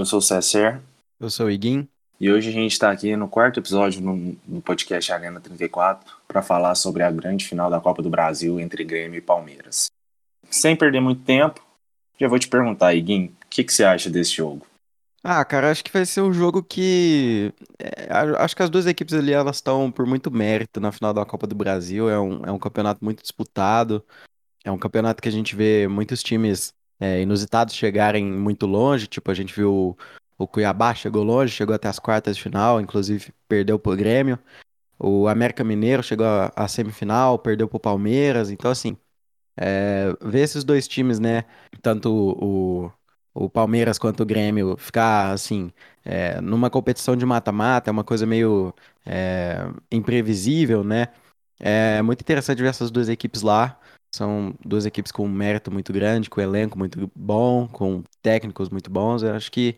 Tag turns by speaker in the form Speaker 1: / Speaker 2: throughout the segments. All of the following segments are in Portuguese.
Speaker 1: Eu sou o César.
Speaker 2: Eu sou o Iguin.
Speaker 1: E hoje a gente está aqui no quarto episódio no, no podcast Arena 34 para falar sobre a grande final da Copa do Brasil entre Grêmio e Palmeiras. Sem perder muito tempo, já vou te perguntar, Iguin, o que, que você acha desse jogo?
Speaker 2: Ah, cara, acho que vai ser um jogo que. é, acho que as duas equipes ali elas estão por muito mérito na final da Copa do Brasil. É um, é um campeonato muito disputado. É um campeonato que a gente vê muitos times é, inusitados chegarem muito longe. Tipo, a gente viu o Cuiabá chegou longe, chegou até as quartas de final, inclusive perdeu pro Grêmio. O América Mineiro chegou à semifinal, perdeu pro Palmeiras. Então, assim, é, ver esses dois times, né? Tanto o, o Palmeiras quanto o Grêmio ficar assim, é, numa competição de mata-mata, é uma coisa meio é, imprevisível, né? É muito interessante ver essas duas equipes lá. São duas equipes com um mérito muito grande, com um elenco muito bom, com técnicos muito bons. Eu acho que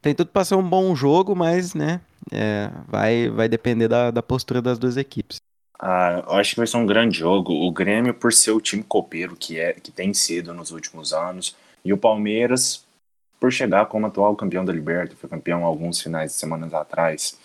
Speaker 2: tem tudo para ser um bom jogo, mas, né, é, vai, vai depender da, da postura das duas equipes.
Speaker 1: Ah, eu acho que vai ser um grande jogo. O Grêmio, por ser o time copeiro que, é, que tem sido nos últimos anos, e o Palmeiras, por chegar como atual campeão da Libertadores, foi campeão alguns finais de semanas atrás.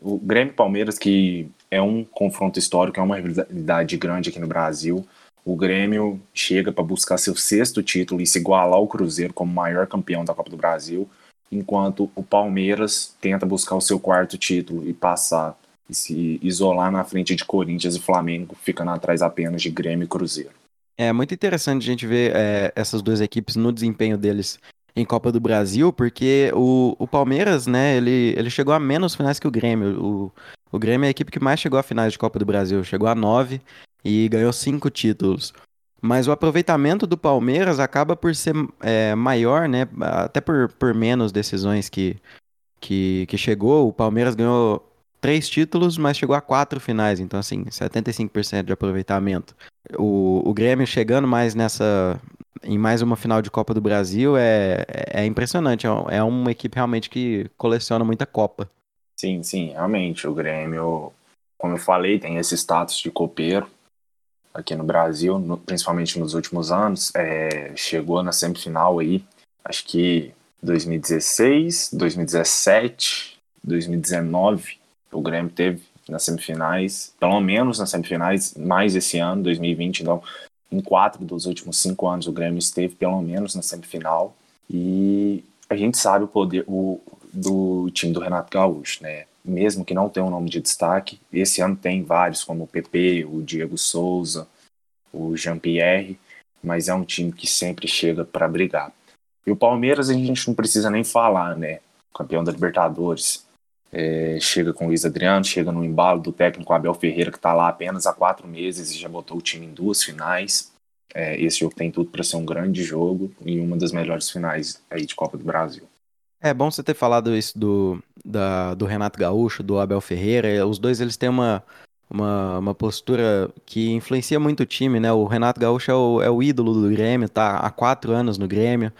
Speaker 1: O Grêmio Palmeiras, que é um confronto histórico, é uma rivalidade grande aqui no Brasil. O Grêmio chega para buscar seu sexto título e se igualar ao Cruzeiro como maior campeão da Copa do Brasil, enquanto o Palmeiras tenta buscar o seu quarto título e passar e se isolar na frente de Corinthians e Flamengo, ficando atrás apenas de Grêmio e Cruzeiro.
Speaker 2: É muito interessante a gente ver é, essas duas equipes no desempenho deles em Copa do Brasil, porque o, o Palmeiras, né, ele, ele chegou a menos finais que o Grêmio. O, o Grêmio é a equipe que mais chegou a finais de Copa do Brasil, chegou a nove e ganhou cinco títulos. Mas o aproveitamento do Palmeiras acaba por ser é, maior, né, até por, por menos decisões que, que, que chegou. O Palmeiras ganhou três títulos, mas chegou a quatro finais, então assim, 75% de aproveitamento. O, o Grêmio chegando mais nessa. Em mais uma final de Copa do Brasil é, é impressionante. É é uma equipe realmente que coleciona muita Copa.
Speaker 1: Sim, sim, realmente. O Grêmio, como eu falei, tem esse status de copeiro aqui no Brasil, no- principalmente nos últimos anos. É, chegou na semifinal aí, acho que 2016, 2017, 2019. O Grêmio teve nas semifinais, pelo menos nas semifinais, mais esse ano, 2020. Então, em quatro dos últimos cinco anos, o Grêmio esteve pelo menos na semifinal. E a gente sabe o poder o, do time do Renato Gaúcho, né? Mesmo que não tenha um nome de destaque, esse ano tem vários, como o PP, o Diego Souza, o Jean-Pierre, mas é um time que sempre chega para brigar. E o Palmeiras a gente não precisa nem falar, né? Campeão da Libertadores. É, chega com o Luiz Adriano, chega no embalo do técnico Abel Ferreira, que está lá apenas há quatro meses e já botou o time em duas finais. É, esse jogo tem tudo para ser um grande jogo e uma das melhores finais aí de Copa do Brasil.
Speaker 2: É bom você ter falado isso do, da- do Renato Gaúcho, do Abel Ferreira. Os dois eles têm uma, uma, uma postura que influencia muito o time, né? O Renato Gaúcho é o, é o ídolo do Grêmio, tá há quatro anos no Grêmio.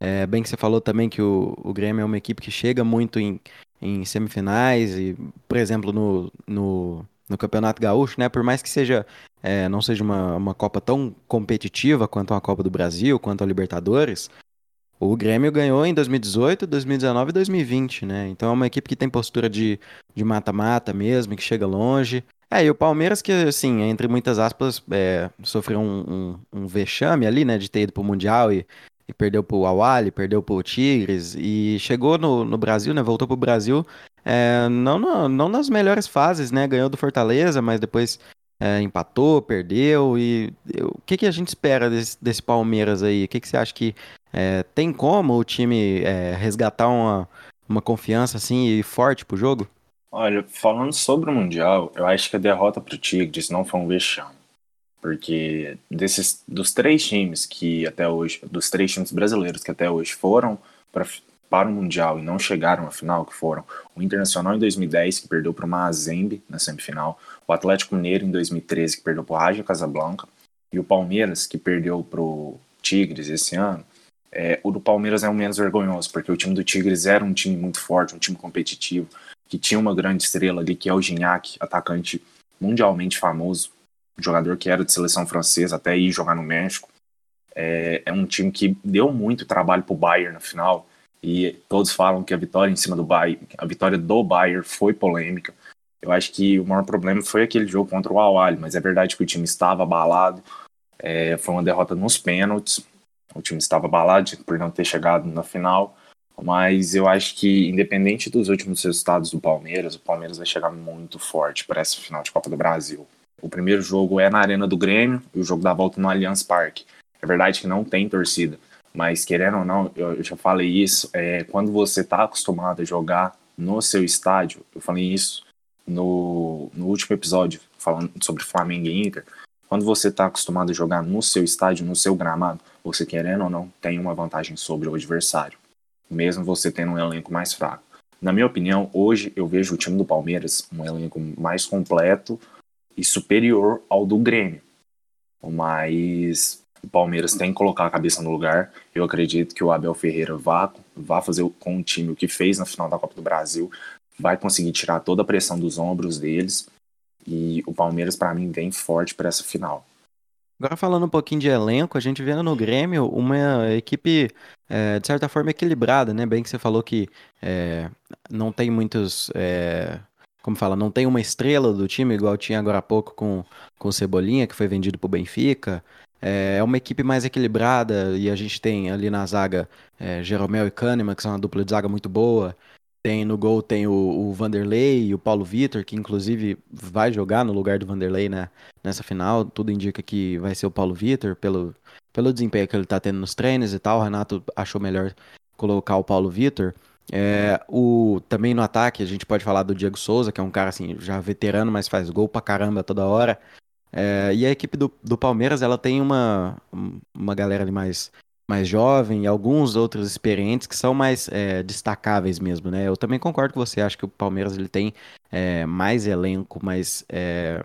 Speaker 2: É bem que você falou também que o, o Grêmio é uma equipe que chega muito em, em semifinais e, por exemplo, no, no, no Campeonato Gaúcho, né? Por mais que seja é, não seja uma, uma Copa tão competitiva quanto a Copa do Brasil, quanto a Libertadores, o Grêmio ganhou em 2018, 2019 e 2020, né? Então é uma equipe que tem postura de mata-mata mesmo, que chega longe. É, e o Palmeiras que, assim, entre muitas aspas, é, sofreu um, um, um vexame ali, né? De ter ido pro Mundial e, e perdeu pro Awali, perdeu pro Tigres e chegou no, no Brasil, né? Voltou pro Brasil, é, não, no- não nas melhores fases, né? Ganhou do Fortaleza, mas depois é, empatou, perdeu. E e o que, que a gente espera desse, desse Palmeiras aí? O que, que você acha que é, tem como o time é, resgatar uma, uma confiança assim e forte pro jogo?
Speaker 1: Olha, falando sobre o Mundial, eu acho que a derrota para o Tigres não foi um vexame. Porque desses, dos três times que até hoje, dos três times brasileiros que até hoje foram pra, para o Mundial e não chegaram à final, que foram o Internacional em 2010, que perdeu para o Mazembe na semifinal, o Atlético Mineiro em 2013, que perdeu para o Raja Casablanca, e o Palmeiras, que perdeu para o Tigres esse ano, é, o do Palmeiras é o menos vergonhoso, porque o time do Tigres era um time muito forte, um time competitivo, que tinha uma grande estrela ali, que é o Gignac, atacante mundialmente famoso, jogador que era de seleção francesa, até ir jogar no México. É, é um time que deu muito trabalho pro Bayern na final, e todos falam que a vitória em cima do Bayern, a vitória do Bayern foi polêmica. Eu acho que o maior problema foi aquele jogo contra o Al mas é verdade que o time estava abalado. É, foi uma derrota nos pênaltis. O time estava abalado por não ter chegado na final. Mas eu acho que, independente dos últimos resultados do Palmeiras, o Palmeiras vai chegar muito forte para essa final de Copa do Brasil. O primeiro jogo é na Arena do Grêmio e o jogo da volta no Allianz Parque. É verdade que não tem torcida, mas querendo ou não, eu, já falei isso, é, quando você está acostumado a jogar no seu estádio, eu falei isso no, no último episódio, falando sobre Flamengo e Inter, quando você está acostumado a jogar no seu estádio, no seu gramado, você querendo ou não, tem uma vantagem sobre o adversário, mesmo você tendo um elenco mais fraco. Na minha opinião, hoje eu vejo o time do Palmeiras um elenco mais completo e superior ao do Grêmio. Mas o Palmeiras tem que colocar a cabeça no lugar. Eu acredito que o Abel Ferreira vá, vá fazer com o time o que fez na final da Copa do Brasil, vai conseguir tirar toda a pressão dos ombros deles. E o Palmeiras, para mim, vem forte para essa final.
Speaker 2: Agora falando um pouquinho de elenco, a gente vê no Grêmio uma equipe, é, de certa forma, equilibrada, né? Bem que você falou que é, não tem muitos. É, como fala, não tem uma estrela do time, igual tinha agora há pouco com, com o Cebolinha, que foi vendido para o Benfica. É, é uma equipe mais equilibrada e a gente tem ali na zaga é, Jeromel e Kahneman, que são uma dupla de zaga muito boa. Tem no gol tem o, o Vanderlei e o Paulo Vitor, que inclusive vai jogar no lugar do Vanderlei né, nessa final. Tudo indica que vai ser o Paulo Vitor, pelo, pelo desempenho que ele está tendo nos treinos e tal. O Renato achou melhor colocar o Paulo Vitor. É, o, também no ataque, a gente pode falar do Diego Souza, que é um cara assim, já veterano, mas faz gol pra caramba toda hora. É, e a equipe do, do Palmeiras, ela tem uma, uma galera ali mais, mais jovem e alguns outros experientes que são mais é, destacáveis mesmo, né? Eu também concordo com você, acho que o Palmeiras ele tem é, mais elenco, mas é,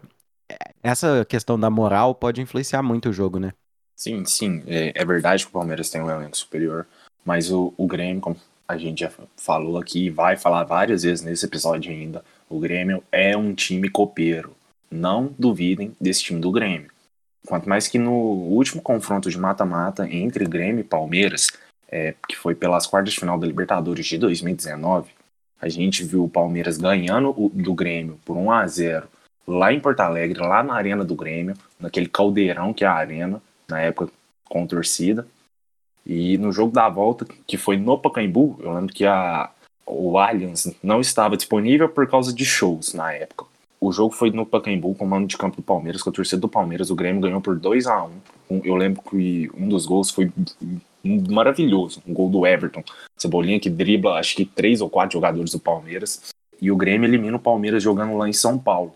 Speaker 2: essa questão da moral pode influenciar muito o jogo, né?
Speaker 1: Sim, sim, é, é verdade que o Palmeiras tem um elenco superior, mas o, o Grêmio, como a gente já falou aqui, vai falar várias vezes nesse episódio ainda, o Grêmio é um time copeiro não duvidem desse time do Grêmio. Quanto mais que no último confronto de mata-mata entre Grêmio e Palmeiras, é, que foi pelas quartas de final da Libertadores de 2019, a gente viu o Palmeiras ganhando o, do Grêmio por 1 a 0 lá em Porto Alegre, lá na arena do Grêmio, naquele caldeirão que é a arena, na época com torcida. E no jogo da volta, que foi no Pacaembu, eu lembro que a, o Allianz não estava disponível por causa de shows na época. O jogo foi no Pacaembu, com o mano de campo do Palmeiras, com a torcida do Palmeiras. O Grêmio ganhou por 2 a 1 Eu lembro que um dos gols foi maravilhoso. Um gol do Everton. Cebolinha que dribla, acho que três ou quatro jogadores do Palmeiras. E o Grêmio elimina o Palmeiras jogando lá em São Paulo.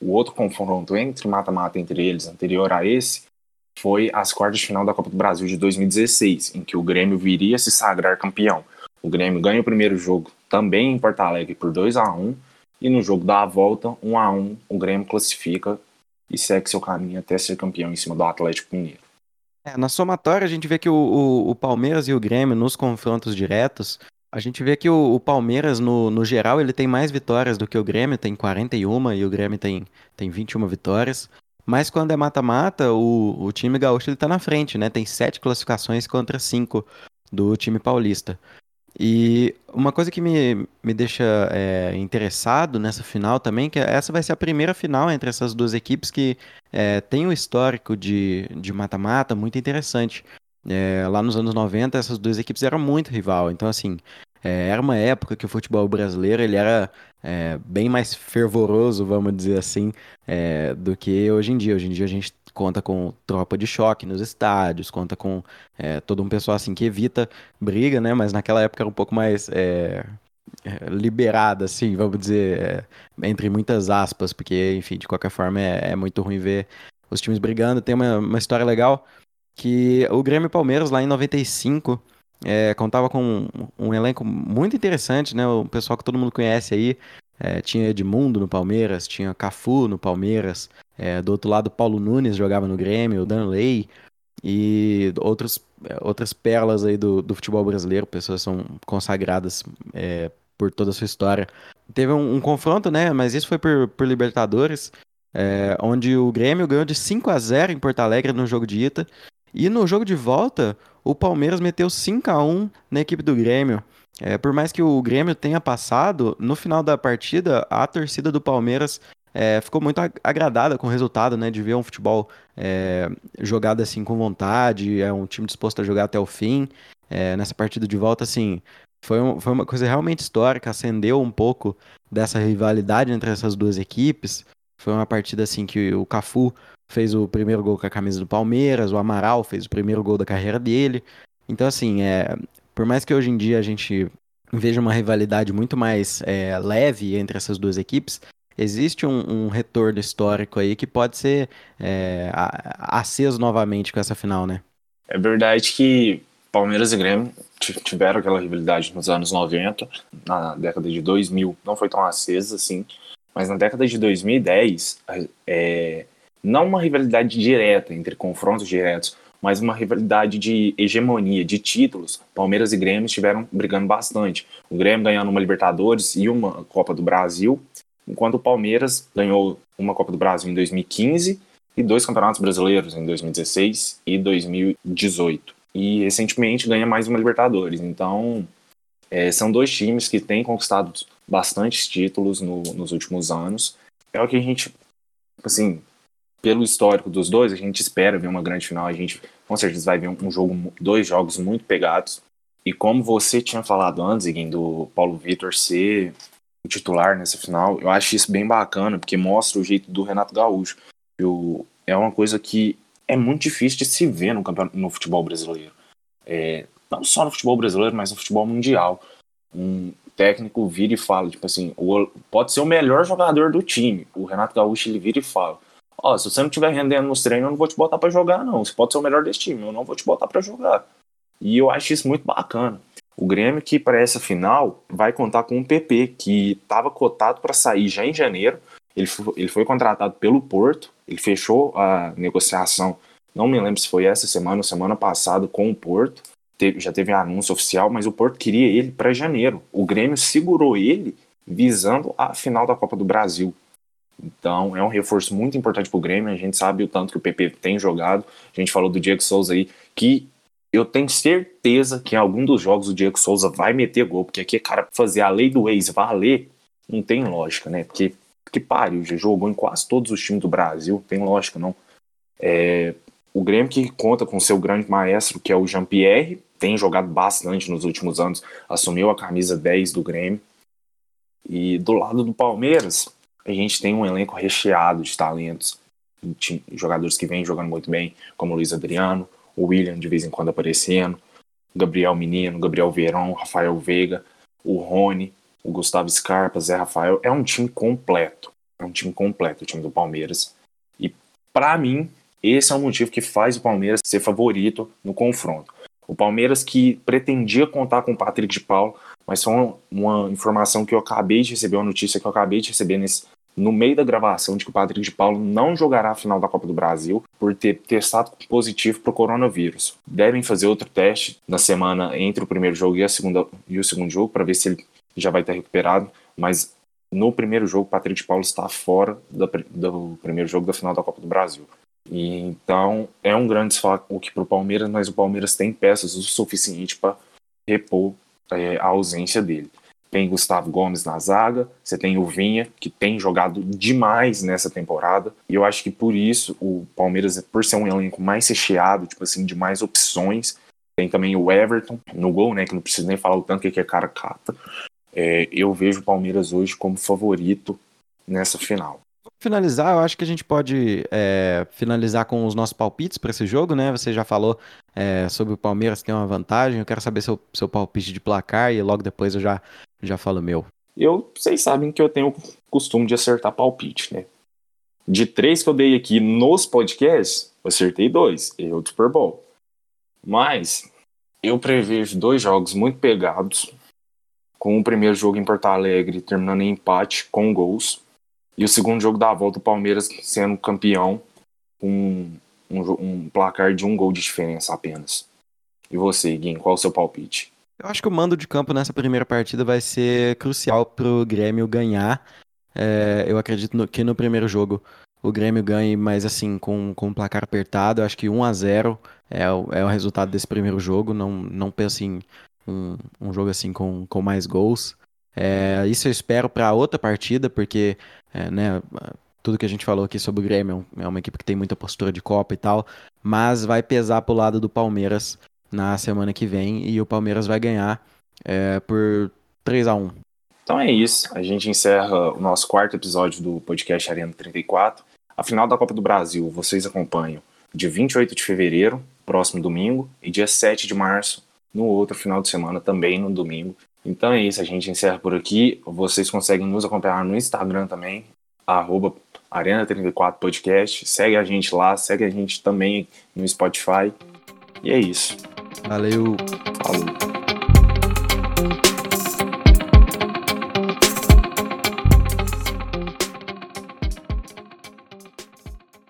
Speaker 1: O outro confronto entre mata-mata entre eles, anterior a esse, foi as quartas de final da Copa do Brasil de 2016, em que o Grêmio viria se sagrar campeão. O Grêmio ganha o primeiro jogo também em Porto Alegre por 2 a 1 e no jogo da volta, 1 a 1 o Grêmio classifica e segue seu caminho até ser campeão em cima do Atlético Mineiro.
Speaker 2: É, na somatória, a gente vê que o, o, o, Palmeiras e o Grêmio, nos confrontos diretos, a gente vê que o, o, Palmeiras, no, no geral, ele tem mais vitórias do que o Grêmio, tem 41 e o Grêmio tem, tem 21 vitórias. Mas quando é mata-mata, o, o time gaúcho ele tá na frente, né? Tem sete classificações contra cinco do time paulista. E uma coisa que me, me deixa é, interessado nessa final também, que essa vai ser a primeira final entre essas duas equipes que é, tem um histórico de mata-mata muito interessante. É, lá nos anos 90, essas duas equipes eram muito rival. Então, assim, é, era uma época que o futebol brasileiro ele era é, bem mais fervoroso, vamos dizer assim, é, do que hoje em dia. Hoje em dia a gente conta com tropa de choque nos estádios, conta com é, todo um pessoal assim que evita briga, né? Mas naquela época era um pouco mais é, é liberada, assim, vamos dizer, é, entre muitas aspas, porque, enfim, de qualquer forma é, é muito ruim ver os times brigando. Tem uma, uma história legal que o Grêmio Palmeiras lá em 95 é, contava com um, um, elenco muito interessante, né? O pessoal que todo mundo conhece aí. É, tinha Edmundo no Palmeiras, tinha Cafu no Palmeiras, é, do outro lado, Paulo Nunes jogava no Grêmio, Danley e outros, é, outras pérolas aí do, do futebol brasileiro, pessoas são consagradas é, por toda a sua história. Teve um, um, confronto, né? Mas isso foi por, por Libertadores, é, onde o Grêmio ganhou de 5 a 0 em Porto Alegre no jogo de ida. E no jogo de volta, o Palmeiras meteu 5 a 1 na equipe do Grêmio. É, por mais que o Grêmio tenha passado, no final da partida, a torcida do Palmeiras é, ficou muito agradada com o resultado, né? De ver um futebol é, jogado assim com vontade, é um time disposto a jogar até o fim. É, nessa partida de volta, assim, foi, um, foi uma coisa realmente histórica, acendeu um pouco dessa rivalidade entre essas duas equipes. Foi uma partida assim que o Cafu fez o primeiro gol com a camisa do Palmeiras, o Amaral fez o primeiro gol da carreira dele. Então, assim, é, por mais que hoje em dia a gente veja uma rivalidade muito mais é, leve entre essas duas equipes, existe um, um, retorno histórico aí que pode ser é, aceso novamente com essa final, né?
Speaker 1: É verdade que Palmeiras e Grêmio tiveram aquela rivalidade nos anos 90, na década de 2000 não foi tão acesa assim, mas na década de 2010, é, não uma rivalidade direta entre confrontos diretos, mas uma rivalidade de hegemonia, de títulos. Palmeiras e Grêmio estiveram brigando bastante. O Grêmio ganhando uma Libertadores e uma Copa do Brasil, enquanto o Palmeiras ganhou uma Copa do Brasil em 2015 e dois Campeonatos Brasileiros em 2016 e 2018. E recentemente ganha mais uma Libertadores. Então, é, são dois times que têm conquistado bastantes títulos no, nos últimos anos. É o que a gente, assim, pelo histórico dos dois, a gente espera ver uma grande final. A gente com certeza vai ver um, jogo, dois jogos muito pegados. E como você tinha falado antes, Iguin, do Paulo Vitor ser o titular nessa final, eu acho isso bem bacana, porque mostra o jeito do Renato Gaúcho. Eu, é uma coisa que é muito difícil de se ver no, no futebol brasileiro. É, não só no futebol brasileiro, mas no futebol mundial. Um técnico vira e fala, tipo assim, o, pode ser o melhor jogador do time. O Renato Gaúcho ele vira e fala: Ó, se você não estiver rendendo nos treinos, eu não vou te botar para jogar, não. Você pode ser o melhor desse time, eu não vou te botar para jogar. E eu acho isso muito bacana. O Grêmio, que para essa final, vai contar com o PP, que estava cotado para sair já em janeiro. Ele foi, ele foi contratado pelo Porto, ele fechou a negociação, não me lembro se foi essa semana ou semana passada, com o Porto. Teve, já teve anúncio oficial, mas o Porto queria ele para janeiro. O Grêmio segurou ele visando a final da Copa do Brasil. Então é um reforço muito importante para o Grêmio. A gente sabe o tanto que o PP tem jogado. A gente falou do Diego Souza aí, que eu tenho certeza que em algum dos jogos o Diego Souza vai meter gol, porque aqui, cara, fazer a lei do ex valer não tem lógica, né? Porque que pariu, já jogou em quase todos os times do Brasil, tem lógica não. É, o Grêmio que conta com seu grande maestro, que é o Jean-Pierre, tem jogado bastante nos últimos anos, assumiu a camisa 10 do Grêmio. E do lado do Palmeiras, a gente tem um elenco recheado de talentos, de jogadores que vêm jogando muito bem, como o Luiz Adriano, o William de vez em quando aparecendo, Gabriel Menino, Gabriel Verão, Rafael Veiga, o Rony, o Gustavo Scarpa, Zé Rafael. É um time completo. É um time completo, o time do Palmeiras. E para mim, esse é o motivo que faz o Palmeiras ser favorito no confronto. O Palmeiras que pretendia contar com o Patrick de Paulo, mas foi uma, uma, informação que eu acabei de receber, uma notícia que eu acabei de receber nesse, no meio da gravação de que o Patrick de Paulo não jogará a final da Copa do Brasil por ter testado positivo para o coronavírus. Devem fazer outro teste na semana entre o primeiro jogo e, a segunda, e o segundo jogo para ver se ele já vai estar recuperado, mas no primeiro jogo, o Patrick de Paulo está fora do, do primeiro jogo da final da Copa do Brasil. E então é um grande desfalque para o Palmeiras, mas o Palmeiras tem peças o suficiente para repor é, a ausência dele tem Gustavo Gomes na zaga, você tem o Vinha, que tem jogado demais nessa temporada, e eu acho que por isso o Palmeiras, por ser um elenco mais recheado, tipo assim, de mais opções, tem também o Everton no gol, né, que não preciso nem falar o tanto que é cara cata, é, eu vejo o Palmeiras hoje como favorito nessa final
Speaker 2: finalizar, eu acho que a gente pode é, finalizar com os nossos palpites para esse jogo, né? Você já falou é, sobre o Palmeiras ter uma vantagem. Eu quero saber seu, seu palpite de placar e logo depois eu já, já falo meu.
Speaker 1: Eu, vocês sabem que eu tenho o costume de acertar palpite, né? De três que eu dei aqui nos podcasts, eu acertei dois, eu do Super Bowl. Mas eu prevejo dois jogos muito pegados, com o primeiro jogo em Porto Alegre terminando em empate com gols e o segundo jogo da volta, o Palmeiras sendo campeão com um, um, placar de um gol de diferença apenas. E você, Guim, qual o seu palpite?
Speaker 2: Eu acho que o mando de campo nessa primeira partida vai ser crucial para o Grêmio ganhar. É, eu acredito no, que no primeiro jogo o Grêmio ganhe, mas assim, com, com um placar apertado. Eu acho que 1 a 0 é o, é o resultado desse primeiro jogo. Não, não penso em um, um jogo assim com, com mais gols. É, isso eu espero para outra partida, porque é, né, tudo que a gente falou aqui sobre o Grêmio é, é uma equipe que tem muita postura de Copa e tal, mas vai pesar pro lado do Palmeiras na semana que vem e o Palmeiras vai ganhar é, por 3 a 1
Speaker 1: Então é isso. A gente encerra o nosso quarto episódio do podcast Arena 34. A final da Copa do Brasil vocês acompanham dia 28 de fevereiro, próximo domingo, e dia 7 de março, no outro final de semana, também no domingo. Então é isso, a gente encerra por aqui. Vocês conseguem nos acompanhar no Instagram também, arroba Arena34 Podcast. Segue a gente lá, segue a gente também no Spotify. E é isso.
Speaker 2: Valeu.
Speaker 1: Falou.